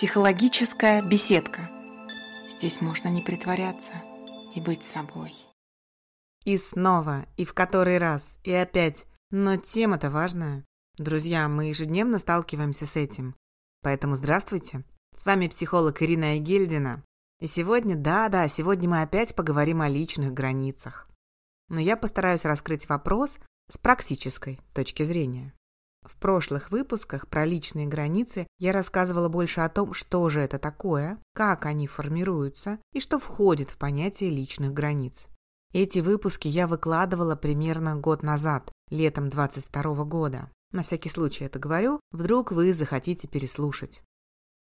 Психологическая беседка. Здесь можно не притворяться и быть собой. И снова, и в который раз, и опять. Но тема-то важная. Друзья, мы ежедневно сталкиваемся с этим. Поэтому здравствуйте. С вами психолог Ирина Егельдина. И сегодня, да-да, сегодня мы опять поговорим о личных границах. Но я постараюсь раскрыть вопрос с практической точки зрения. В прошлых выпусках про личные границы я рассказывала больше о том, что же это такое, как они формируются и что входит в понятие личных границ. Эти выпуски я выкладывала примерно год назад, летом 22 года. На всякий случай это говорю, вдруг вы захотите переслушать.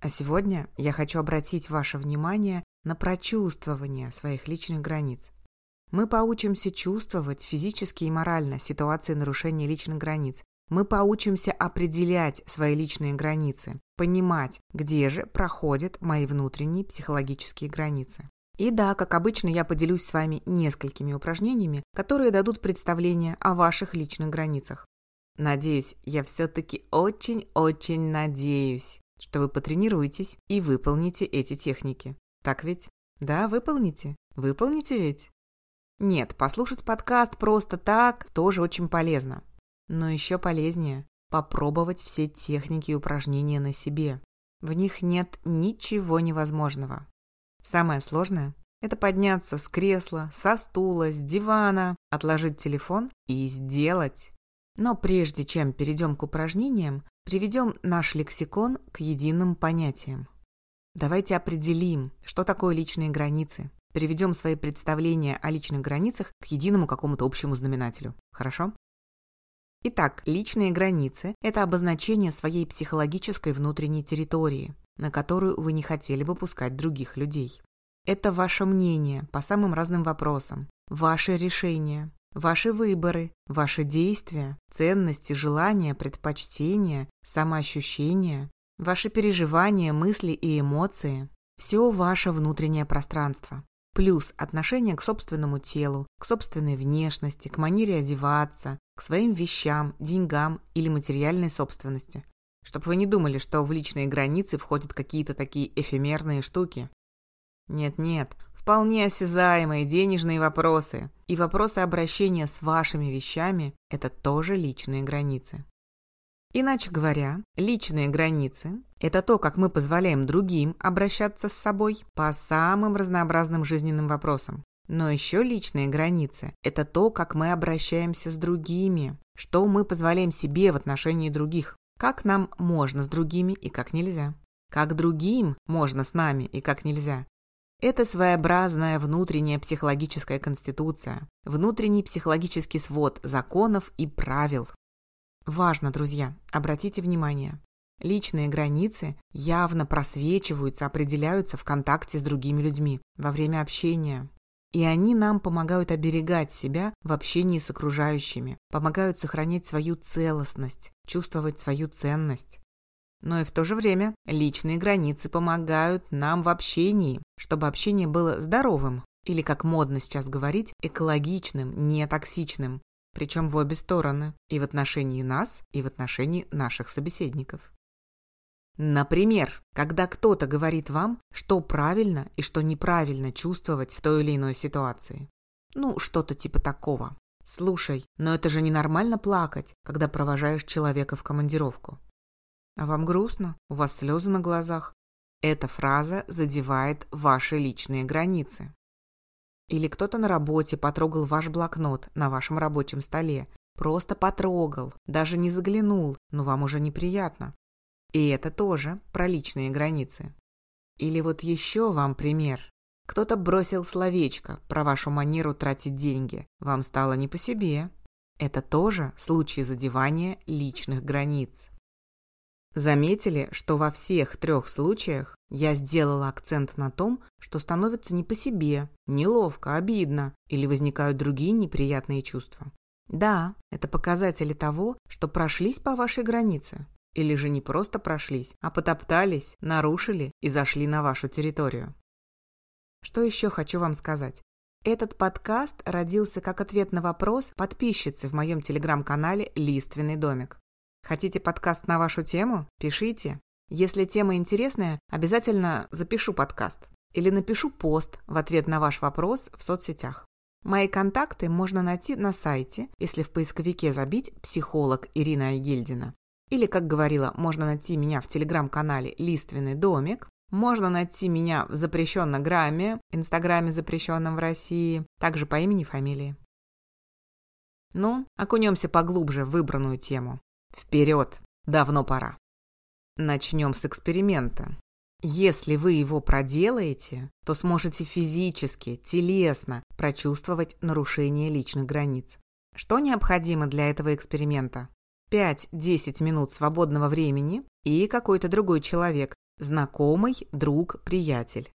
А сегодня я хочу обратить ваше внимание на прочувствование своих личных границ. Мы поучимся чувствовать физически и морально ситуации нарушения личных границ, мы поучимся определять свои личные границы, понимать, где же проходят мои внутренние психологические границы. И да, как обычно, я поделюсь с вами несколькими упражнениями, которые дадут представление о ваших личных границах. Надеюсь, я все-таки очень-очень надеюсь, что вы потренируетесь и выполните эти техники. Так ведь? Да, выполните. Выполните ведь? Нет, послушать подкаст просто так тоже очень полезно. Но еще полезнее попробовать все техники и упражнения на себе. В них нет ничего невозможного. Самое сложное – это подняться с кресла, со стула, с дивана, отложить телефон и сделать. Но прежде чем перейдем к упражнениям, приведем наш лексикон к единым понятиям. Давайте определим, что такое личные границы. Приведем свои представления о личных границах к единому какому-то общему знаменателю. Хорошо? Итак, личные границы – это обозначение своей психологической внутренней территории, на которую вы не хотели бы пускать других людей. Это ваше мнение по самым разным вопросам, ваши решения, ваши выборы, ваши действия, ценности, желания, предпочтения, самоощущения, ваши переживания, мысли и эмоции – все ваше внутреннее пространство. Плюс отношение к собственному телу, к собственной внешности, к манере одеваться, к своим вещам, деньгам или материальной собственности. Чтобы вы не думали, что в личные границы входят какие-то такие эфемерные штуки. Нет-нет, вполне осязаемые денежные вопросы и вопросы обращения с вашими вещами – это тоже личные границы. Иначе говоря, личные границы – это то, как мы позволяем другим обращаться с собой по самым разнообразным жизненным вопросам. Но еще личные границы – это то, как мы обращаемся с другими, что мы позволяем себе в отношении других, как нам можно с другими и как нельзя, как другим можно с нами и как нельзя. Это своеобразная внутренняя психологическая конституция, внутренний психологический свод законов и правил, Важно, друзья, обратите внимание. Личные границы явно просвечиваются, определяются в контакте с другими людьми во время общения. И они нам помогают оберегать себя в общении с окружающими, помогают сохранять свою целостность, чувствовать свою ценность. Но и в то же время личные границы помогают нам в общении, чтобы общение было здоровым, или, как модно сейчас говорить, экологичным, не токсичным, причем в обе стороны, и в отношении нас, и в отношении наших собеседников. Например, когда кто-то говорит вам, что правильно и что неправильно чувствовать в той или иной ситуации. Ну, что-то типа такого. Слушай, но это же ненормально плакать, когда провожаешь человека в командировку. А вам грустно? У вас слезы на глазах? Эта фраза задевает ваши личные границы. Или кто-то на работе потрогал ваш блокнот на вашем рабочем столе. Просто потрогал, даже не заглянул, но вам уже неприятно. И это тоже про личные границы. Или вот еще вам пример. Кто-то бросил словечко про вашу манеру тратить деньги. Вам стало не по себе. Это тоже случай задевания личных границ. Заметили, что во всех трех случаях я сделала акцент на том, что становится не по себе, неловко, обидно или возникают другие неприятные чувства. Да, это показатели того, что прошлись по вашей границе. Или же не просто прошлись, а потоптались, нарушили и зашли на вашу территорию. Что еще хочу вам сказать? Этот подкаст родился как ответ на вопрос подписчицы в моем телеграм-канале «Лиственный домик». Хотите подкаст на вашу тему? Пишите. Если тема интересная, обязательно запишу подкаст или напишу пост в ответ на ваш вопрос в соцсетях. Мои контакты можно найти на сайте, если в поисковике забить «Психолог Ирина Айгельдина». Или, как говорила, можно найти меня в телеграм-канале «Лиственный домик», можно найти меня в запрещенном грамме, инстаграме запрещенном в России, также по имени и фамилии. Ну, окунемся поглубже в выбранную тему. Вперед! Давно пора. Начнем с эксперимента. Если вы его проделаете, то сможете физически, телесно прочувствовать нарушение личных границ. Что необходимо для этого эксперимента? 5-10 минут свободного времени и какой-то другой человек, знакомый, друг, приятель.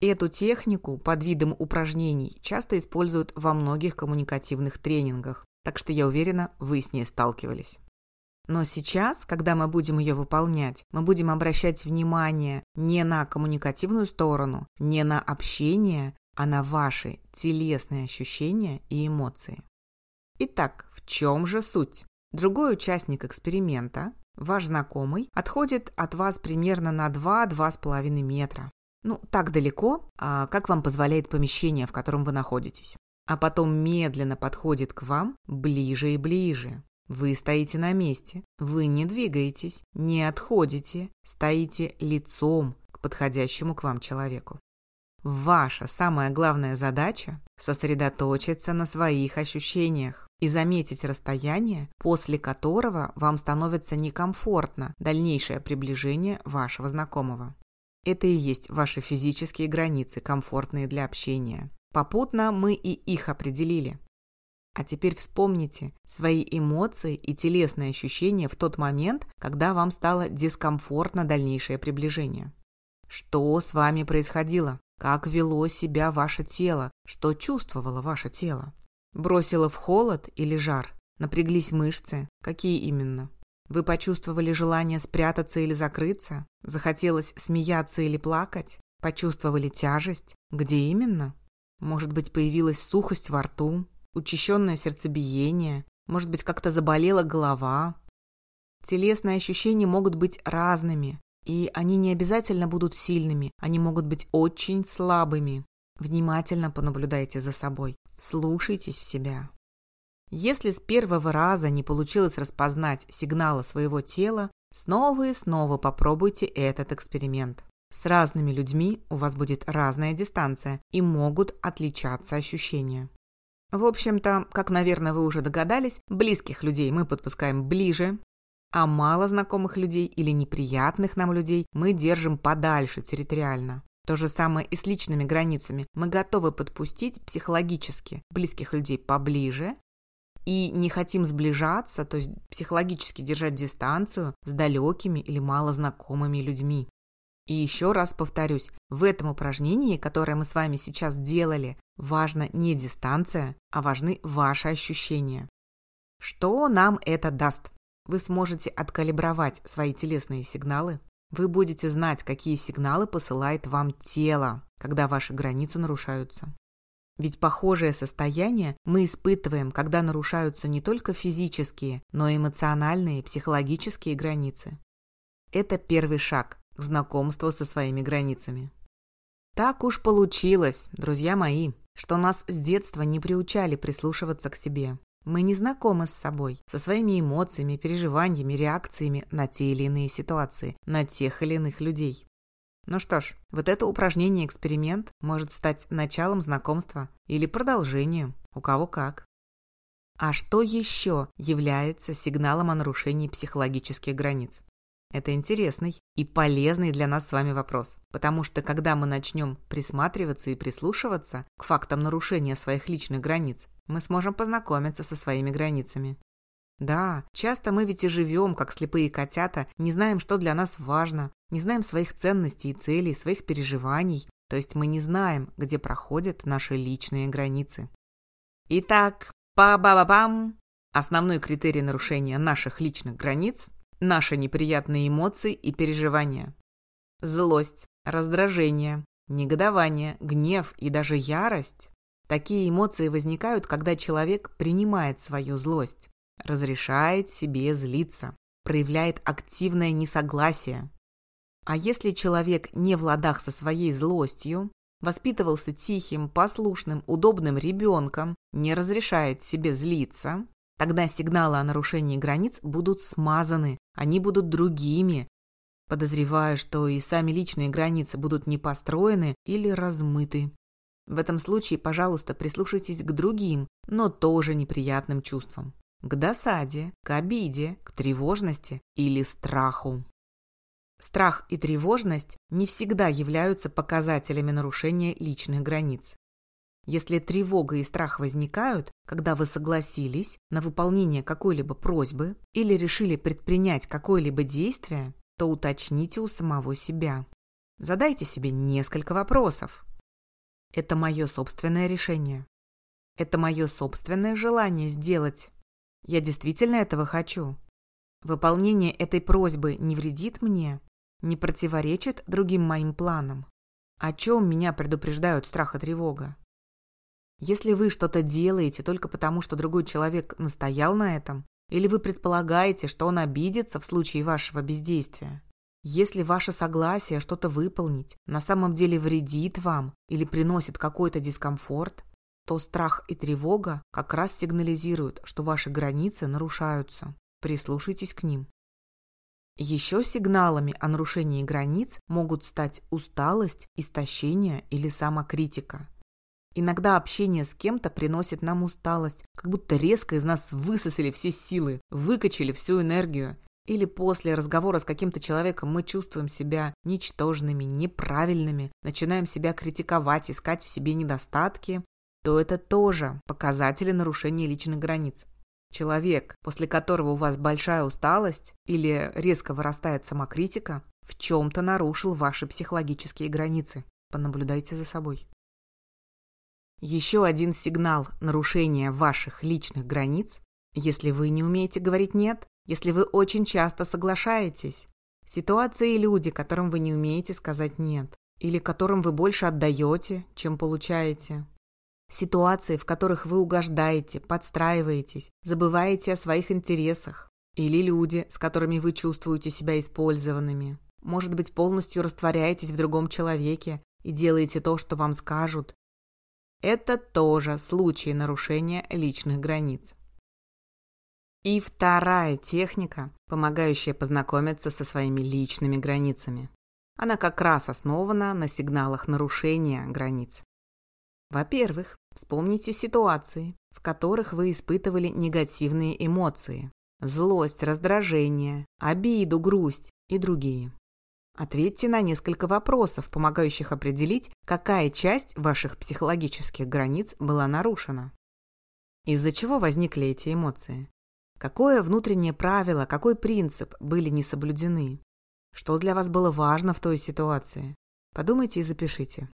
Эту технику под видом упражнений часто используют во многих коммуникативных тренингах, так что я уверена, вы с ней сталкивались. Но сейчас, когда мы будем ее выполнять, мы будем обращать внимание не на коммуникативную сторону, не на общение, а на ваши телесные ощущения и эмоции. Итак, в чем же суть? Другой участник эксперимента, ваш знакомый, отходит от вас примерно на 2-2,5 метра. Ну, так далеко, а как вам позволяет помещение, в котором вы находитесь. А потом медленно подходит к вам ближе и ближе. Вы стоите на месте, вы не двигаетесь, не отходите, стоите лицом к подходящему к вам человеку. Ваша самая главная задача – сосредоточиться на своих ощущениях и заметить расстояние, после которого вам становится некомфортно дальнейшее приближение вашего знакомого. Это и есть ваши физические границы, комфортные для общения. Попутно мы и их определили. А теперь вспомните свои эмоции и телесные ощущения в тот момент, когда вам стало дискомфортно дальнейшее приближение. Что с вами происходило? Как вело себя ваше тело? Что чувствовало ваше тело? Бросило в холод или жар? Напряглись мышцы? Какие именно? Вы почувствовали желание спрятаться или закрыться? Захотелось смеяться или плакать? Почувствовали тяжесть? Где именно? Может быть, появилась сухость во рту, учащенное сердцебиение, может быть, как-то заболела голова. Телесные ощущения могут быть разными, и они не обязательно будут сильными, они могут быть очень слабыми. Внимательно понаблюдайте за собой, слушайтесь в себя. Если с первого раза не получилось распознать сигналы своего тела, снова и снова попробуйте этот эксперимент. С разными людьми у вас будет разная дистанция и могут отличаться ощущения. В общем-то, как, наверное, вы уже догадались, близких людей мы подпускаем ближе, а мало знакомых людей или неприятных нам людей мы держим подальше территориально. То же самое и с личными границами. Мы готовы подпустить психологически близких людей поближе и не хотим сближаться, то есть психологически держать дистанцию с далекими или малознакомыми людьми. И еще раз повторюсь, в этом упражнении, которое мы с вами сейчас делали, важна не дистанция, а важны ваши ощущения. Что нам это даст? Вы сможете откалибровать свои телесные сигналы. Вы будете знать, какие сигналы посылает вам тело, когда ваши границы нарушаются. Ведь похожее состояние мы испытываем, когда нарушаются не только физические, но и эмоциональные, психологические границы. Это первый шаг к знакомству со своими границами. Так уж получилось, друзья мои, что нас с детства не приучали прислушиваться к себе. Мы не знакомы с собой, со своими эмоциями, переживаниями, реакциями на те или иные ситуации, на тех или иных людей. Ну что ж, вот это упражнение-эксперимент может стать началом знакомства или продолжением, у кого как. А что еще является сигналом о нарушении психологических границ? Это интересный и полезный для нас с вами вопрос, потому что когда мы начнем присматриваться и прислушиваться к фактам нарушения своих личных границ, мы сможем познакомиться со своими границами. Да, часто мы ведь и живем, как слепые котята, не знаем, что для нас важно, не знаем своих ценностей и целей, своих переживаний, то есть мы не знаем, где проходят наши личные границы. Итак, па-ба-ба-бам! Основной критерий нарушения наших личных границ наши неприятные эмоции и переживания. Злость, раздражение, негодование, гнев и даже ярость. Такие эмоции возникают, когда человек принимает свою злость, разрешает себе злиться, проявляет активное несогласие. А если человек не в ладах со своей злостью, воспитывался тихим, послушным, удобным ребенком, не разрешает себе злиться, тогда сигналы о нарушении границ будут смазаны, они будут другими. Подозреваю, что и сами личные границы будут не построены или размыты. В этом случае, пожалуйста, прислушайтесь к другим, но тоже неприятным чувствам. К досаде, к обиде, к тревожности или страху. Страх и тревожность не всегда являются показателями нарушения личных границ. Если тревога и страх возникают, когда вы согласились на выполнение какой-либо просьбы или решили предпринять какое-либо действие, то уточните у самого себя. Задайте себе несколько вопросов. Это мое собственное решение. Это мое собственное желание сделать. Я действительно этого хочу. Выполнение этой просьбы не вредит мне? не противоречит другим моим планам. О чем меня предупреждают страх и тревога? Если вы что-то делаете только потому, что другой человек настоял на этом, или вы предполагаете, что он обидится в случае вашего бездействия, если ваше согласие что-то выполнить на самом деле вредит вам или приносит какой-то дискомфорт, то страх и тревога как раз сигнализируют, что ваши границы нарушаются. Прислушайтесь к ним. Еще сигналами о нарушении границ могут стать усталость, истощение или самокритика. Иногда общение с кем-то приносит нам усталость, как будто резко из нас высосали все силы, выкачали всю энергию. Или после разговора с каким-то человеком мы чувствуем себя ничтожными, неправильными, начинаем себя критиковать, искать в себе недостатки, то это тоже показатели нарушения личных границ. Человек, после которого у вас большая усталость или резко вырастает самокритика, в чем-то нарушил ваши психологические границы. Понаблюдайте за собой. Еще один сигнал нарушения ваших личных границ, если вы не умеете говорить «нет», если вы очень часто соглашаетесь. Ситуации и люди, которым вы не умеете сказать «нет», или которым вы больше отдаете, чем получаете. Ситуации, в которых вы угождаете, подстраиваетесь, забываете о своих интересах. Или люди, с которыми вы чувствуете себя использованными. Может быть, полностью растворяетесь в другом человеке и делаете то, что вам скажут. Это тоже случаи нарушения личных границ. И вторая техника, помогающая познакомиться со своими личными границами. Она как раз основана на сигналах нарушения границ. Во-первых, вспомните ситуации, в которых вы испытывали негативные эмоции. Злость, раздражение, обиду, грусть и другие. Ответьте на несколько вопросов, помогающих определить, какая часть ваших психологических границ была нарушена. Из-за чего возникли эти эмоции? Какое внутреннее правило, какой принцип были не соблюдены? Что для вас было важно в той ситуации? Подумайте и запишите.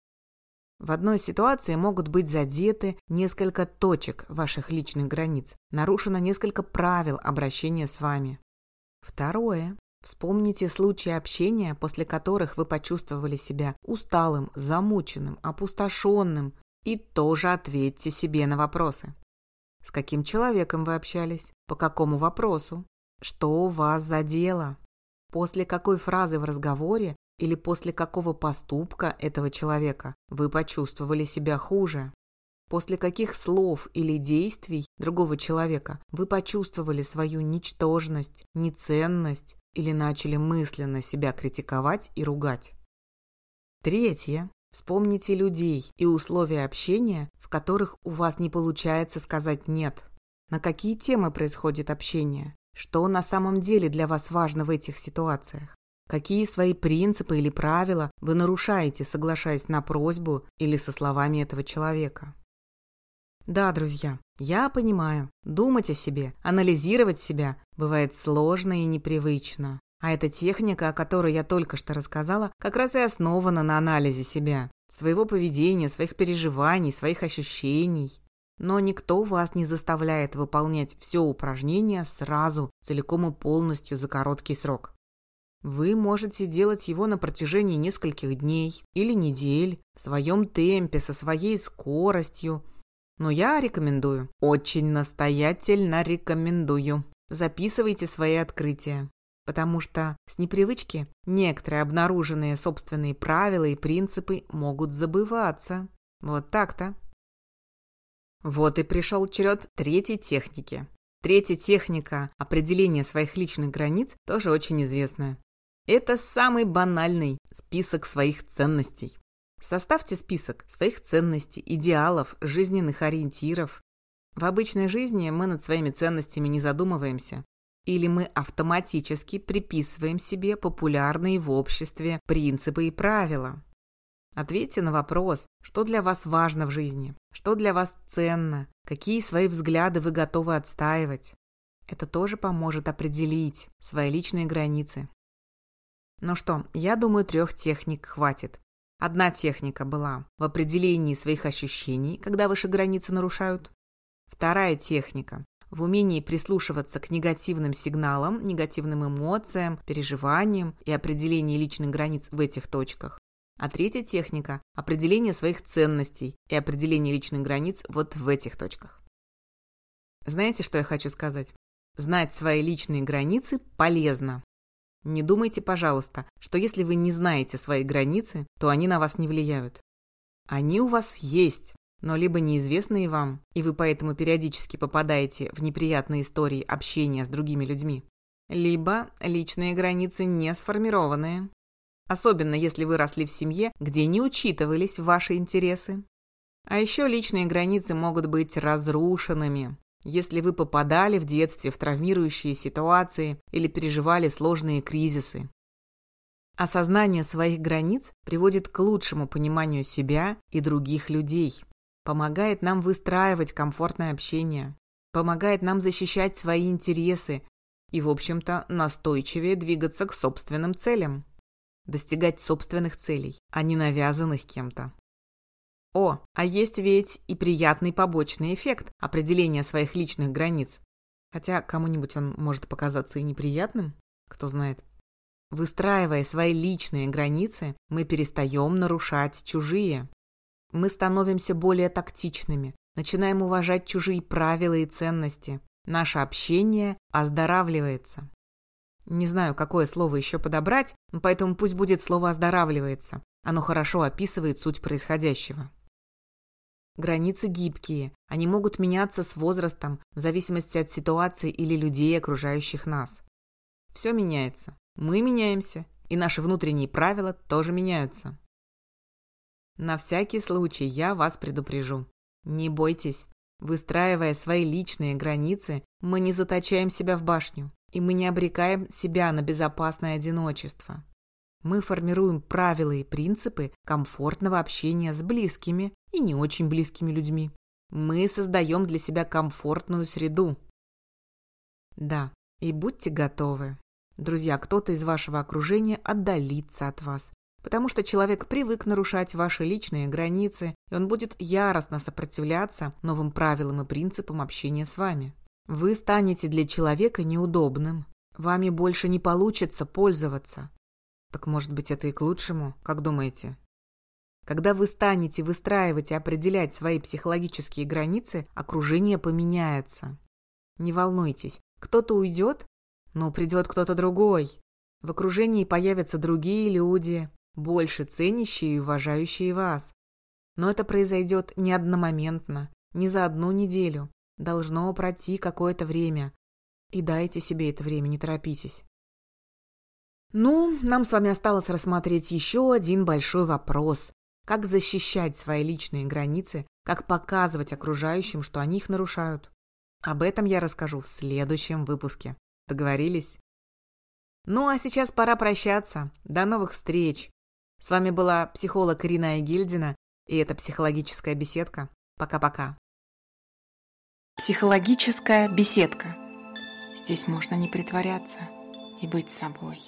В одной ситуации могут быть задеты несколько точек ваших личных границ, нарушено несколько правил обращения с вами. Второе. Вспомните случаи общения, после которых вы почувствовали себя усталым, замученным, опустошенным, и тоже ответьте себе на вопросы. С каким человеком вы общались? По какому вопросу? Что у вас задело? После какой фразы в разговоре или после какого поступка этого человека вы почувствовали себя хуже? После каких слов или действий другого человека вы почувствовали свою ничтожность, неценность или начали мысленно себя критиковать и ругать? Третье. Вспомните людей и условия общения, в которых у вас не получается сказать «нет». На какие темы происходит общение? Что на самом деле для вас важно в этих ситуациях? Какие свои принципы или правила вы нарушаете, соглашаясь на просьбу или со словами этого человека? Да, друзья, я понимаю, думать о себе, анализировать себя бывает сложно и непривычно. А эта техника, о которой я только что рассказала, как раз и основана на анализе себя, своего поведения, своих переживаний, своих ощущений. Но никто вас не заставляет выполнять все упражнения сразу, целиком и полностью за короткий срок. Вы можете делать его на протяжении нескольких дней или недель, в своем темпе, со своей скоростью. Но я рекомендую, очень настоятельно рекомендую. Записывайте свои открытия. Потому что с непривычки некоторые обнаруженные собственные правила и принципы могут забываться. Вот так-то. Вот и пришел черед третьей техники. Третья техника определения своих личных границ тоже очень известная. Это самый банальный список своих ценностей. Составьте список своих ценностей, идеалов, жизненных ориентиров. В обычной жизни мы над своими ценностями не задумываемся, или мы автоматически приписываем себе популярные в обществе принципы и правила? Ответьте на вопрос, что для вас важно в жизни, что для вас ценно, какие свои взгляды вы готовы отстаивать. Это тоже поможет определить свои личные границы. Ну что, я думаю, трех техник хватит. Одна техника была в определении своих ощущений, когда ваши границы нарушают. Вторая техника в умении прислушиваться к негативным сигналам, негативным эмоциям, переживаниям и определении личных границ в этих точках. А третья техника – определение своих ценностей и определение личных границ вот в этих точках. Знаете, что я хочу сказать? Знать свои личные границы полезно. Не думайте, пожалуйста, что если вы не знаете свои границы, то они на вас не влияют. Они у вас есть, но либо неизвестные вам, и вы поэтому периодически попадаете в неприятные истории общения с другими людьми, либо личные границы не сформированные, особенно если вы росли в семье, где не учитывались ваши интересы. А еще личные границы могут быть разрушенными, если вы попадали в детстве в травмирующие ситуации или переживали сложные кризисы. Осознание своих границ приводит к лучшему пониманию себя и других людей помогает нам выстраивать комфортное общение, помогает нам защищать свои интересы и, в общем-то, настойчивее двигаться к собственным целям, достигать собственных целей, а не навязанных кем-то. О, а есть ведь и приятный побочный эффект определения своих личных границ. Хотя кому-нибудь он может показаться и неприятным, кто знает. Выстраивая свои личные границы, мы перестаем нарушать чужие. Мы становимся более тактичными, начинаем уважать чужие правила и ценности. Наше общение оздоравливается. Не знаю, какое слово еще подобрать, поэтому пусть будет слово «оздоравливается». Оно хорошо описывает суть происходящего. Границы гибкие, они могут меняться с возрастом в зависимости от ситуации или людей, окружающих нас. Все меняется. Мы меняемся, и наши внутренние правила тоже меняются. На всякий случай я вас предупрежу. Не бойтесь. Выстраивая свои личные границы, мы не заточаем себя в башню, и мы не обрекаем себя на безопасное одиночество. Мы формируем правила и принципы комфортного общения с близкими и не очень близкими людьми. Мы создаем для себя комфортную среду. Да, и будьте готовы. Друзья, кто-то из вашего окружения отдалится от вас, потому что человек привык нарушать ваши личные границы, и он будет яростно сопротивляться новым правилам и принципам общения с вами. Вы станете для человека неудобным. Вами больше не получится пользоваться. Так может быть это и к лучшему, как думаете? Когда вы станете выстраивать и определять свои психологические границы, окружение поменяется. Не волнуйтесь, кто-то уйдет, но придет кто-то другой. В окружении появятся другие люди, больше ценящие и уважающие вас. Но это произойдет не одномоментно, не за одну неделю. Должно пройти какое-то время. И дайте себе это время, не торопитесь. Ну, нам с вами осталось рассмотреть еще один большой вопрос. Как защищать свои личные границы, как показывать окружающим, что они их нарушают. Об этом я расскажу в следующем выпуске. Договорились? Ну, а сейчас пора прощаться. До новых встреч. С вами была психолог Ирина Гильдина, и это «Психологическая беседка». Пока-пока. Психологическая беседка. Здесь можно не притворяться и быть собой.